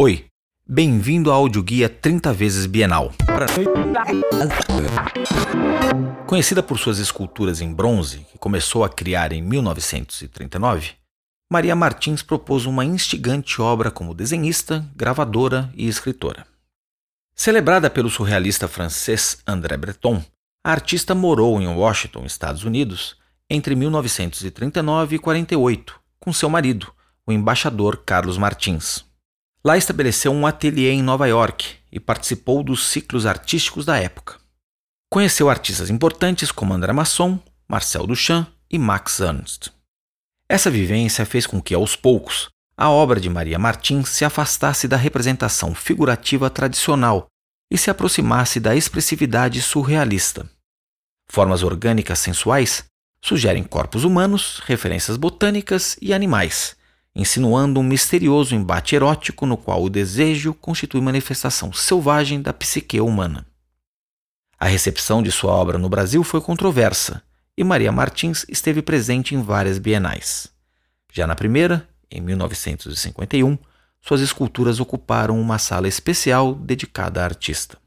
Oi, bem-vindo ao audioguia 30 vezes Bienal. Conhecida por suas esculturas em bronze, que começou a criar em 1939, Maria Martins propôs uma instigante obra como desenhista, gravadora e escritora. Celebrada pelo surrealista francês André Breton, a artista morou em Washington, Estados Unidos, entre 1939 e 48, com seu marido, o embaixador Carlos Martins. Lá estabeleceu um ateliê em Nova York e participou dos ciclos artísticos da época. Conheceu artistas importantes como André Masson, Marcel Duchamp e Max Ernst. Essa vivência fez com que, aos poucos, a obra de Maria Martins se afastasse da representação figurativa tradicional e se aproximasse da expressividade surrealista. Formas orgânicas sensuais sugerem corpos humanos, referências botânicas e animais, insinuando um misterioso embate erótico no qual o desejo constitui manifestação selvagem da psique humana. A recepção de sua obra no Brasil foi controversa e Maria Martins esteve presente em várias bienais. Já na primeira, em 1951, suas esculturas ocuparam uma sala especial dedicada à artista.